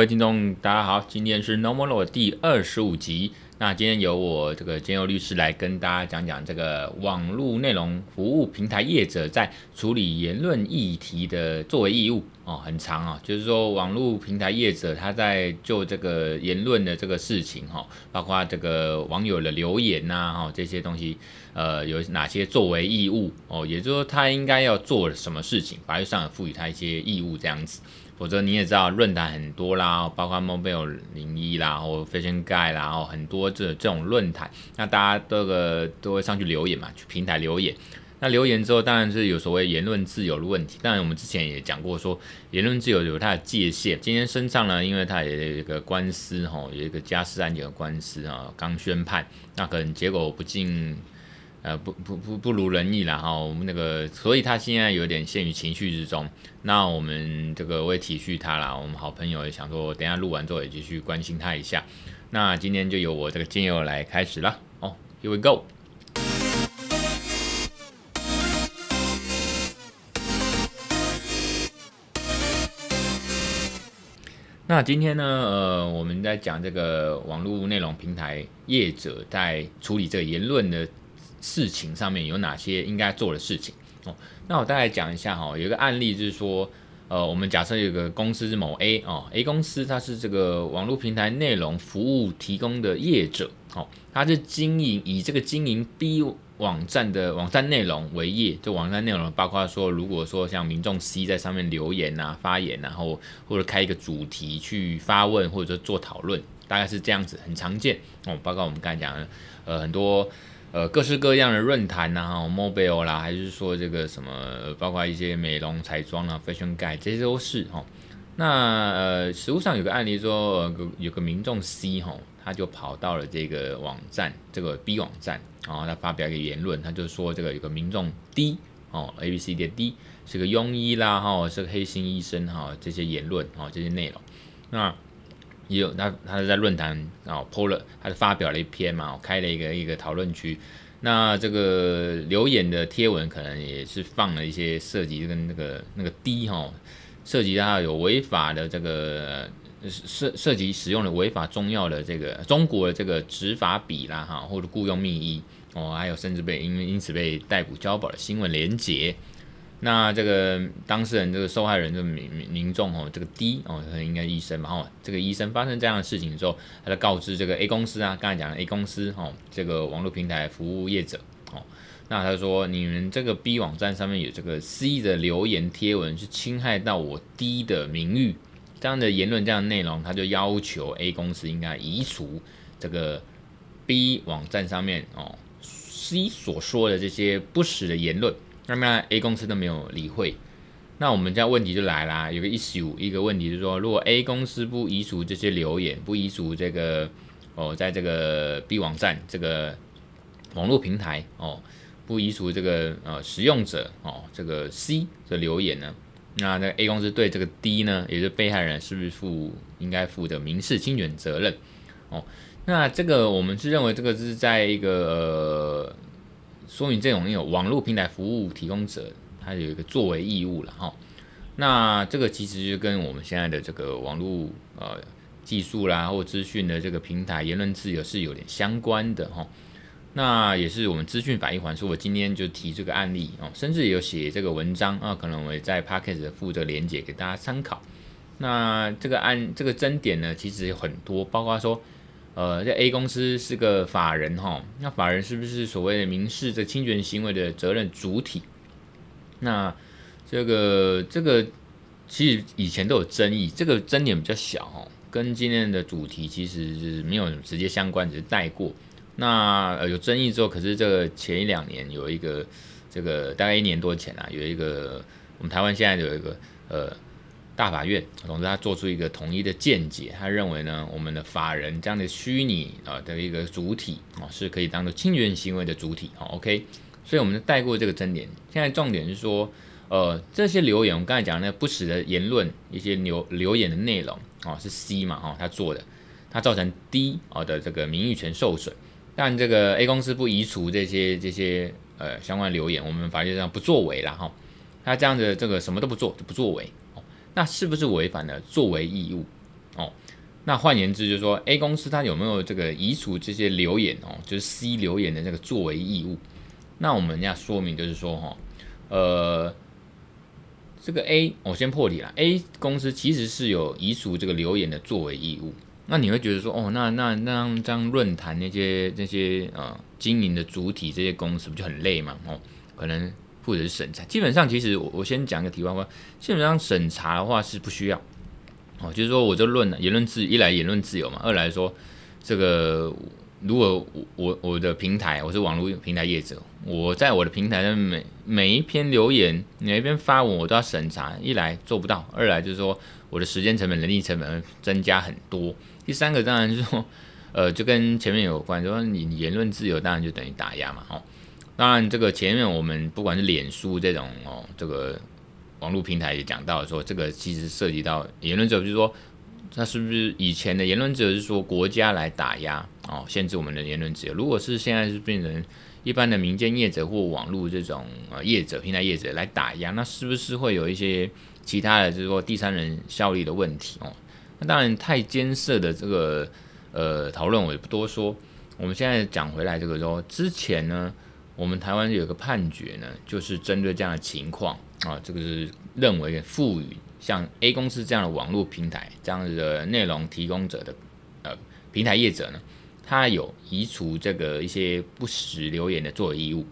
各位听众，大家好，今天是 Normal Law 第二十五集。那今天由我这个兼佑律师来跟大家讲讲这个网络内容服务平台业者在处理言论议题的作为义务哦，很长啊、哦，就是说网络平台业者他在就这个言论的这个事情哈、哦，包括这个网友的留言呐、哈、哦、这些东西，呃，有哪些作为义务哦，也就是说他应该要做什么事情，法律上赋予他一些义务这样子。否则你也知道，论坛很多啦，包括 Mobile 零一啦，或 Fashion Guy 啦，哦，很多这这种论坛，那大家这个都会上去留言嘛，去平台留言。那留言之后，当然是有所谓言论自由的问题。当然，我们之前也讲过说，言论自由有它的界限。今天身上呢，因为它也有一个官司哈，有一个家事案件的官司啊，刚宣判，那可能结果不尽。呃，不不不不如人意啦哈，我们那个，所以他现在有点陷于情绪之中。那我们这个我也体恤他啦，我们好朋友也想说，等下录完之后也继续关心他一下。那今天就由我这个建友来开始了哦，Here we go。那今天呢，呃，我们在讲这个网络内容平台业者在处理这个言论的。事情上面有哪些应该做的事情哦？那我大概讲一下哈，有一个案例就是说，呃，我们假设有个公司是某 A 哦，A 公司它是这个网络平台内容服务提供的业者哦，它是经营以这个经营 B 网站的网站内容为业，这网站内容包括说，如果说像民众 C 在上面留言啊、发言，然后或者开一个主题去发问或者说做讨论，大概是这样子，很常见哦。包括我们刚才讲的，呃，很多。呃，各式各样的论坛呐，哈，mobile 啦，还是说这个什么，包括一些美容彩妆啊，fashion guide 这些都是哈。那呃，实务上有个案例说，呃、有个民众 C 哈，他就跑到了这个网站，这个 B 网站，然后他发表一个言论，他就说这个有个民众 D 哦，A B C D D 是个庸医啦，哈，是个黑心医生哈，这些言论哈，这些内容，那。也有他，他是在论坛啊 po 了，他是发表了一篇嘛，开了一个一个讨论区。那这个留言的贴文可能也是放了一些涉及跟那个那个 D 哈，涉及到有违法的这个涉涉及使用了违法中药的这个中国的这个执法笔啦哈，或者雇佣密医哦，还有甚至被因为因此被逮捕交保的新闻连结。那这个当事人，这个受害人，这个民民众哦，这个 D 哦，他应该医生嘛，哦，这个医生发生这样的事情之后，他就告知这个 A 公司啊，刚才讲的 A 公司哦，这个网络平台服务业者哦，那他说你们这个 B 网站上面有这个 C 的留言贴文是侵害到我 D 的名誉，这样的言论这样的内容，他就要求 A 公司应该移除这个 B 网站上面哦 C 所说的这些不实的言论。那么 A 公司都没有理会，那我们这样问题就来啦，有个 issue，一个问题就是说，如果 A 公司不移除这些留言，不移除这个哦，在这个 B 网站这个网络平台哦，不移除这个呃使用者哦这个 C 的留言呢，那那 A 公司对这个 D 呢，也就是被害人，是不是负应该负的民事侵权责任？哦，那这个我们是认为这个是在一个呃。说明这种有网络平台服务提供者，他有一个作为义务了哈。那这个其实就跟我们现在的这个网络呃技术啦，或资讯的这个平台言论自由是有点相关的哈。那也是我们资讯法一环，所以我今天就提这个案例哦，甚至有写这个文章啊，可能我也在 Podcast 附这个连结给大家参考。那这个案这个争点呢，其实有很多，包括说。呃，这 A 公司是个法人哈，那法人是不是所谓的民事的侵权行为的责任主体？那这个这个其实以前都有争议，这个争点比较小哈，跟今天的主题其实是没有直接相关，只是带过。那呃有争议之后，可是这个前一两年有一个这个大概一年多前啊，有一个我们台湾现在有一个呃。大法院，总之他做出一个统一的见解，他认为呢，我们的法人这样的虚拟啊的一个主体啊，是可以当做侵权行为的主体。好，OK，所以我们就带过这个争点。现在重点是说，呃，这些留言，我们刚才讲的那不实的言论，一些留留言的内容，哦，是 C 嘛，哦，他做的，他造成 D 啊的这个名誉权受损，但这个 A 公司不移除这些这些呃相关留言，我们法律上不作为了哈，他这样的这个什么都不做就不作为。那是不是违反了作为义务？哦。那换言之，就是说 A 公司它有没有这个移除这些留言哦，就是 C 留言的这个作为义务？那我们要说明就是说哈，呃，这个 A 我先破题了，A 公司其实是有移除这个留言的作为义务。那你会觉得说，哦，那那那这样论坛那些那些呃经营的主体这些公司不就很累嘛？哦，可能或者是审查。基本上，其实我我先讲个题外话，基本上审查的话是不需要。哦，就是说，我就论言论自一来言论自由嘛，二来说，这个如果我我我的平台我是网络平台业者，我在我的平台上每每一篇留言每一篇发文我都要审查，一来做不到，二来就是说我的时间成本、人力成本会增加很多。第三个当然是说，呃，就跟前面有关，就说你言论自由当然就等于打压嘛，哦，当然这个前面我们不管是脸书这种哦，这个。网络平台也讲到说，这个其实涉及到言论自由，就是说，那是不是以前的言论自由是说国家来打压哦，限制我们的言论自由？如果是现在是变成一般的民间业者或网络这种呃业者、平台业者来打压，那是不是会有一些其他的，就是说第三人效力的问题哦？那当然太艰涩的这个呃讨论我也不多说。我们现在讲回来这个说，之前呢，我们台湾有个判决呢，就是针对这样的情况。啊，这个是认为赋予像 A 公司这样的网络平台这样子的内容提供者的呃平台业者呢，他有移除这个一些不实留言的作为义务，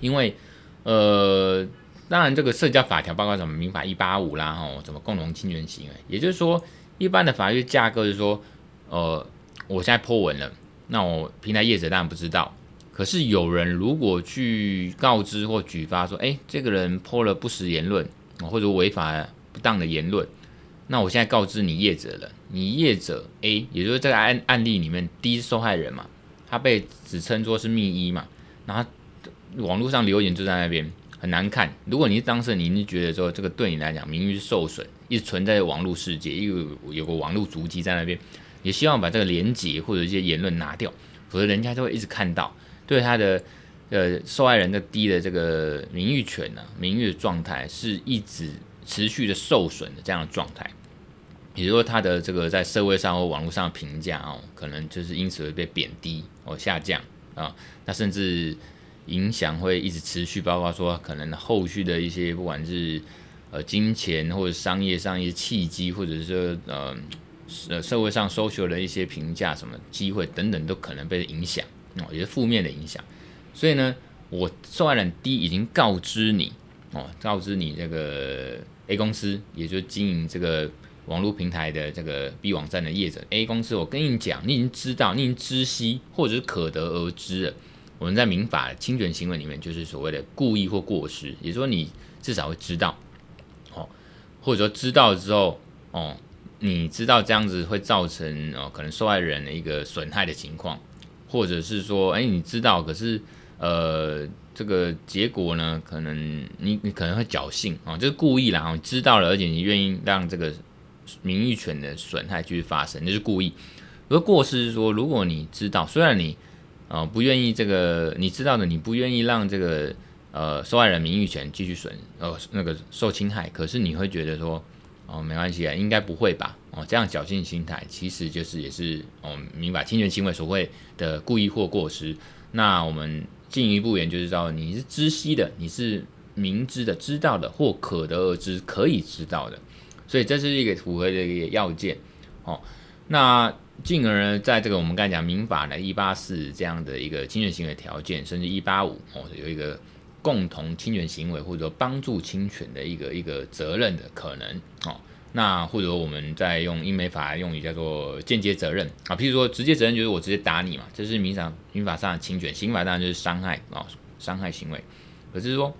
因为呃，当然这个社交法条包括什么民法一八五啦，哦，什么共同侵权行为，也就是说，一般的法律架构是说，呃，我现在 po 文了，那我平台业者当然不知道。可是有人如果去告知或举发说，哎，这个人泼了不实言论，或者违法不当的言论，那我现在告知你业者了，你业者 A，也就是这个案案例里面第一受害人嘛，他被指称作是密医嘛，然后网络上留言就在那边很难看。如果你是当事人，你是觉得说这个对你来讲名誉受损，一直存在网络世界，又有，有个网络足迹在那边，也希望把这个连结或者一些言论拿掉，否则人家就会一直看到。对他的呃受害人的低的这个名誉权呢、名誉的状态是一直持续的受损的这样的状态，也就是说他的这个在社会上或网络上的评价哦，可能就是因此会被贬低或下降啊，那甚至影响会一直持续，包括说可能后续的一些不管是呃金钱或者商业上一些契机，或者是说呃社会上 social 的一些评价什么机会等等，都可能被影响。哦，也是负面的影响，所以呢，我受害人 D 已经告知你哦，告知你这个 A 公司，也就是经营这个网络平台的这个 B 网站的业者 A 公司，我跟你讲，你已经知道，你已经知悉，或者是可得而知了。我们在民法侵权行为里面，就是所谓的故意或过失，也就是说你至少会知道，哦，或者说知道之后，哦，你知道这样子会造成哦，可能受害人的一个损害的情况。或者是说，哎，你知道，可是，呃，这个结果呢，可能你你可能会侥幸啊，就是故意啦，你知道了，而且你愿意让这个名誉权的损害继续发生，那是故意。而过失是说，如果你知道，虽然你啊、不愿意这个，你知道的，你不愿意让这个呃受害人名誉权继续损，呃那个受侵害，可是你会觉得说。哦，没关系啊，应该不会吧？哦，这样侥幸心态其实就是也是哦，民法侵权行为所谓的故意或过失。那我们进一步研究知道，你是知悉的，你是明知的、知道的，或可得而知、可以知道的。所以这是一个符合的一个要件。哦，那进而呢，在这个我们刚才讲民法的一八四这样的一个侵权行为条件，甚至一八五哦，有一个。共同侵权行为或者帮助侵权的一个一个责任的可能哦，那或者我们再用英美法用语叫做间接责任啊，譬如说直接责任就是我直接打你嘛，这是民法民法上的侵权，刑法当然就是伤害啊，伤害行为。可是说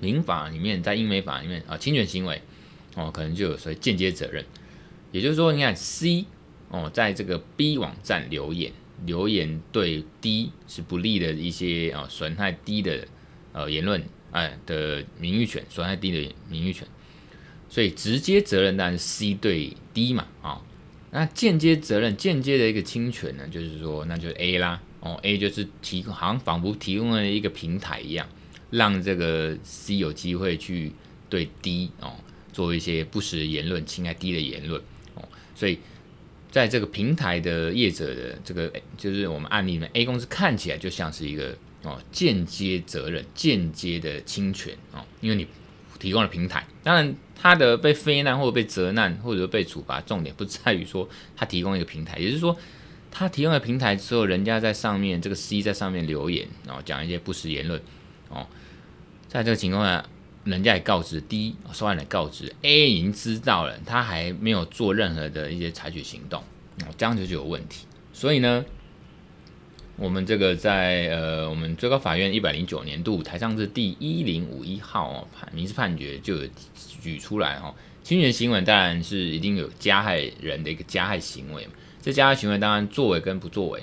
民法里面在英美法里面啊，侵权行为哦，可能就有所谓间接责任，也就是说，你看 C 哦，在这个 B 网站留言，留言对 D 是不利的一些啊，损害 D 的。呃，言论哎的名誉权，损害 D 的名誉权，所以直接责任当然是 C 对 D 嘛，啊、那间接责任，间接的一个侵权呢，就是说那就是 A 啦，哦，A 就是提供，好像仿佛提供了一个平台一样，让这个 C 有机会去对 D 哦做一些不实言论，侵害 D 的言论，哦，所以在这个平台的业者的这个，就是我们案例里面，A 公司看起来就像是一个哦间接责任、间接的侵权哦，因为你提供了平台，当然他的被非难或者被责难或者被处罚，重点不在于说他提供一个平台，也就是说。他提供了平台之后，人家在上面这个 C 在上面留言，然后讲一些不实言论，哦，在这个情况下，人家也告知 D，受害人告知 A 已经知道了，他还没有做任何的一些采取行动，哦，这样子就有问题。所以呢，我们这个在呃，我们最高法院一百零九年度台上字第一零五一号哦判民事判决就有举出来哦，侵权行为当然是一定有加害人的一个加害行为嘛。这加害行为当然作为跟不作为，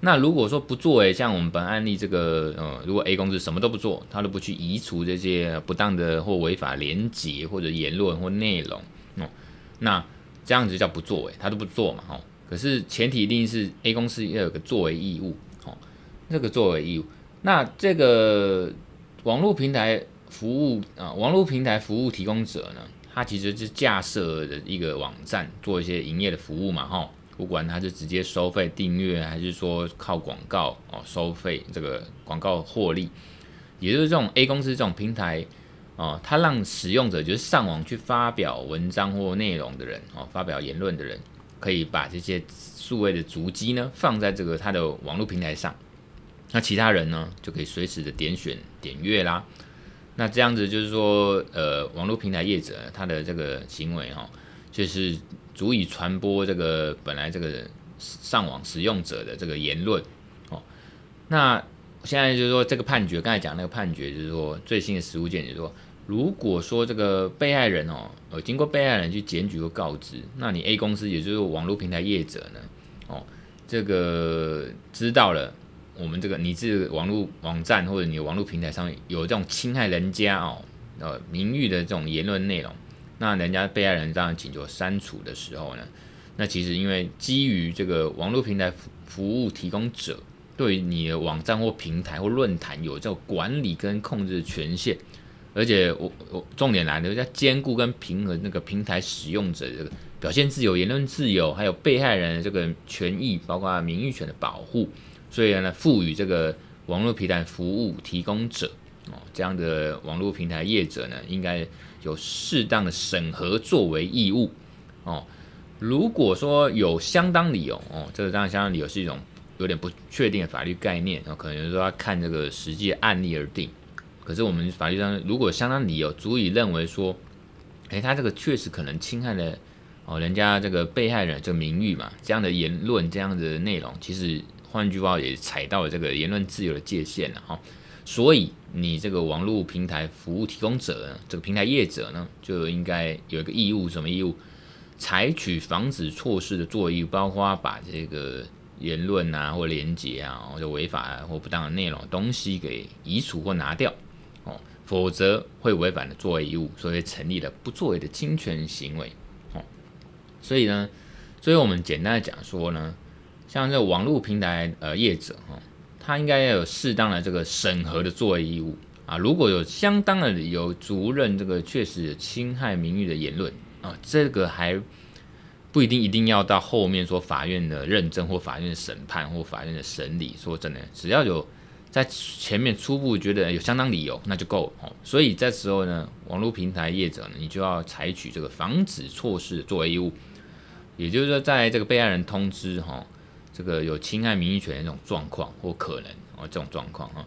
那如果说不作为，像我们本案例这个，呃，如果 A 公司什么都不做，他都不去移除这些不当的或违法连结或者言论或内容，哦，那这样子叫不作为，他都不做嘛，哦，可是前提一定是 A 公司要有个作为义务，这个作为义务，那这个网络平台服务啊，网络平台服务提供者呢，他其实是架设的一个网站做一些营业的服务嘛，哈。不管他是直接收费订阅，还是说靠广告哦收费，这个广告获利，也就是这种 A 公司这种平台哦，它让使用者就是上网去发表文章或内容的人哦，发表言论的人，可以把这些数位的足迹呢放在这个他的网络平台上，那其他人呢就可以随时的点选点阅啦。那这样子就是说，呃，网络平台业者他的这个行为哈，就是。足以传播这个本来这个上网使用者的这个言论哦。那现在就是说这个判决，刚才讲那个判决就是说最新的实务见解，就是说如果说这个被害人哦，呃，经过被害人去检举或告知，那你 A 公司也就是网络平台业者呢，哦，这个知道了我们这个你是网络网站或者你网络平台上面有这种侵害人家哦呃名誉的这种言论内容。那人家被害人这样请求删除的时候呢，那其实因为基于这个网络平台服务提供者对你的网站或平台或论坛有这种管理跟控制权限，而且我我重点来了，要兼顾跟平衡那个平台使用者这个表现自由、言论自由，还有被害人这个权益，包括名誉权的保护，所以呢，赋予这个网络平台服务提供者哦这样的网络平台业者呢，应该。有适当的审核作为义务哦。如果说有相当理由哦，这个当然相当理由是一种有点不确定的法律概念，哦，可能说要看这个实际案例而定。可是我们法律上如果相当理由足以认为说，诶，他这个确实可能侵害了哦人家这个被害人这个名誉嘛，这样的言论这样的内容，其实换句话也踩到了这个言论自由的界限了哈。所以，你这个网络平台服务提供者，这个平台业者呢，就应该有一个义务，什么义务？采取防止措施的作业，包括把这个言论啊，或连结啊，或者违法，或不当的内容东西给移除或拿掉哦，否则会违反的作为义务，所以成立了不作为的侵权行为哦。所以呢，所以我们简单的讲说呢，像这网络平台呃业者哈。他应该要有适当的这个审核的作为义务啊，如果有相当的理由足认这个确实侵害名誉的言论啊，这个还不一定一定要到后面说法院的认证或法院的审判或法院的审理。说真的，只要有在前面初步觉得有相当理由，那就够哦。所以这时候呢，网络平台业者呢，你就要采取这个防止措施作为义务，也就是说，在这个被害人通知哈。这个有侵害名誉权的这种状况或可能哦，这种状况哈，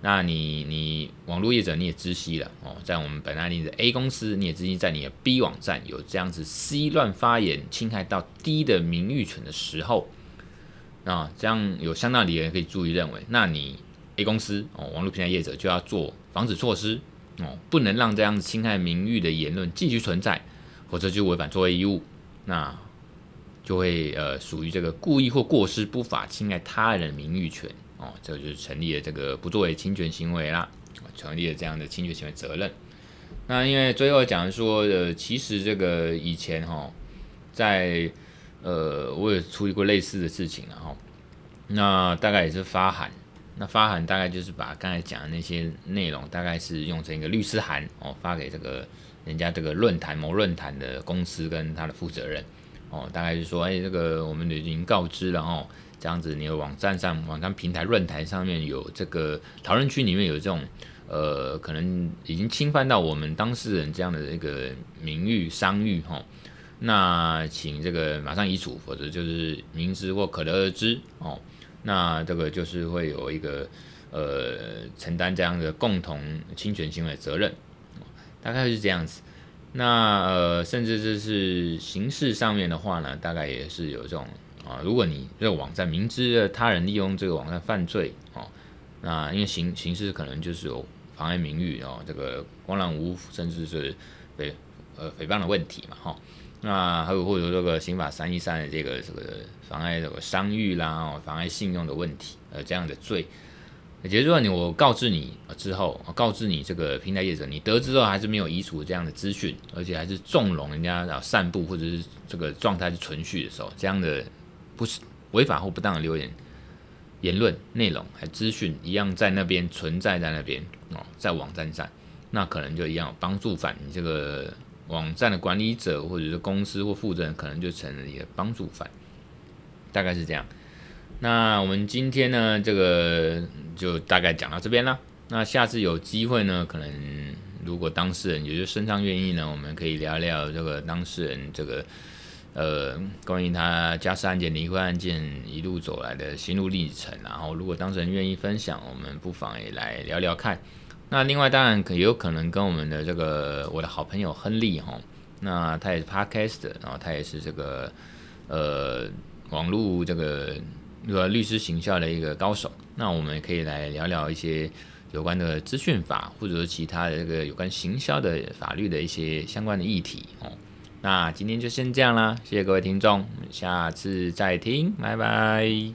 那你你网络业者你也知悉了哦，在我们本案例的 A 公司，你也知悉在你的 B 网站有这样子 C 乱发言侵害到 D 的名誉权的时候，啊，这样有相当理人可以注意认为，那你 A 公司哦，网络平台业者就要做防止措施哦，不能让这样子侵害名誉的言论继续存在，否则就违反作为义务，那。就会呃属于这个故意或过失不法侵害他人名誉权哦，这就是成立了这个不作为侵权行为啦，成立了这样的侵权行为责任。那因为最后讲说呃，其实这个以前哈、哦，在呃我也处理过类似的事情了哈，那大概也是发函，那发函大概就是把刚才讲的那些内容，大概是用成一个律师函哦，发给这个人家这个论坛某论坛的公司跟他的负责人。哦，大概是说，哎，这个我们已经告知了哦，这样子你的网站上、网站平台、论坛上面有这个讨论区里面有这种，呃，可能已经侵犯到我们当事人这样的一个名誉、商誉哈、哦，那请这个马上移除，否则就是明知或可得而知哦，那这个就是会有一个呃承担这样的共同侵权行为责任，大概是这样子。那呃，甚至就是刑事上面的话呢，大概也是有这种啊，如果你这个网站明知他人利用这个网站犯罪哦，那因为刑刑事可能就是有妨碍名誉哦，这个公然侮辱，甚至是诽呃诽谤的问题嘛哈、那还有或者这个刑法三一三的这个这个妨碍这个商誉啦，哦，妨碍信用的问题，呃，这样的罪。也就是说，你我告知你之后，告知你这个平台业者，你得知之后还是没有移除这样的资讯，而且还是纵容人家然后散布或者是这个状态是存续的时候，这样的不是违法或不当的留言言论内容还资讯一样在那边存在在那边哦，在网站上，那可能就一样帮助犯，你这个网站的管理者或者是公司或负责人可能就成了你的帮助犯，大概是这样。那我们今天呢，这个就大概讲到这边了。那下次有机会呢，可能如果当事人也就是身上愿意呢，我们可以聊聊这个当事人这个呃关于他家事案件、离婚案件一路走来的心路历程。然后，如果当事人愿意分享，我们不妨也来聊聊看。那另外，当然可也有可能跟我们的这个我的好朋友亨利哈，那他也是 Podcast，然后他也是这个呃网络这个。一个律师行销的一个高手，那我们可以来聊聊一些有关的资讯法，或者说其他的这个有关行销的法律的一些相关的议题哦。那今天就先这样啦，谢谢各位听众，我们下次再听，拜拜。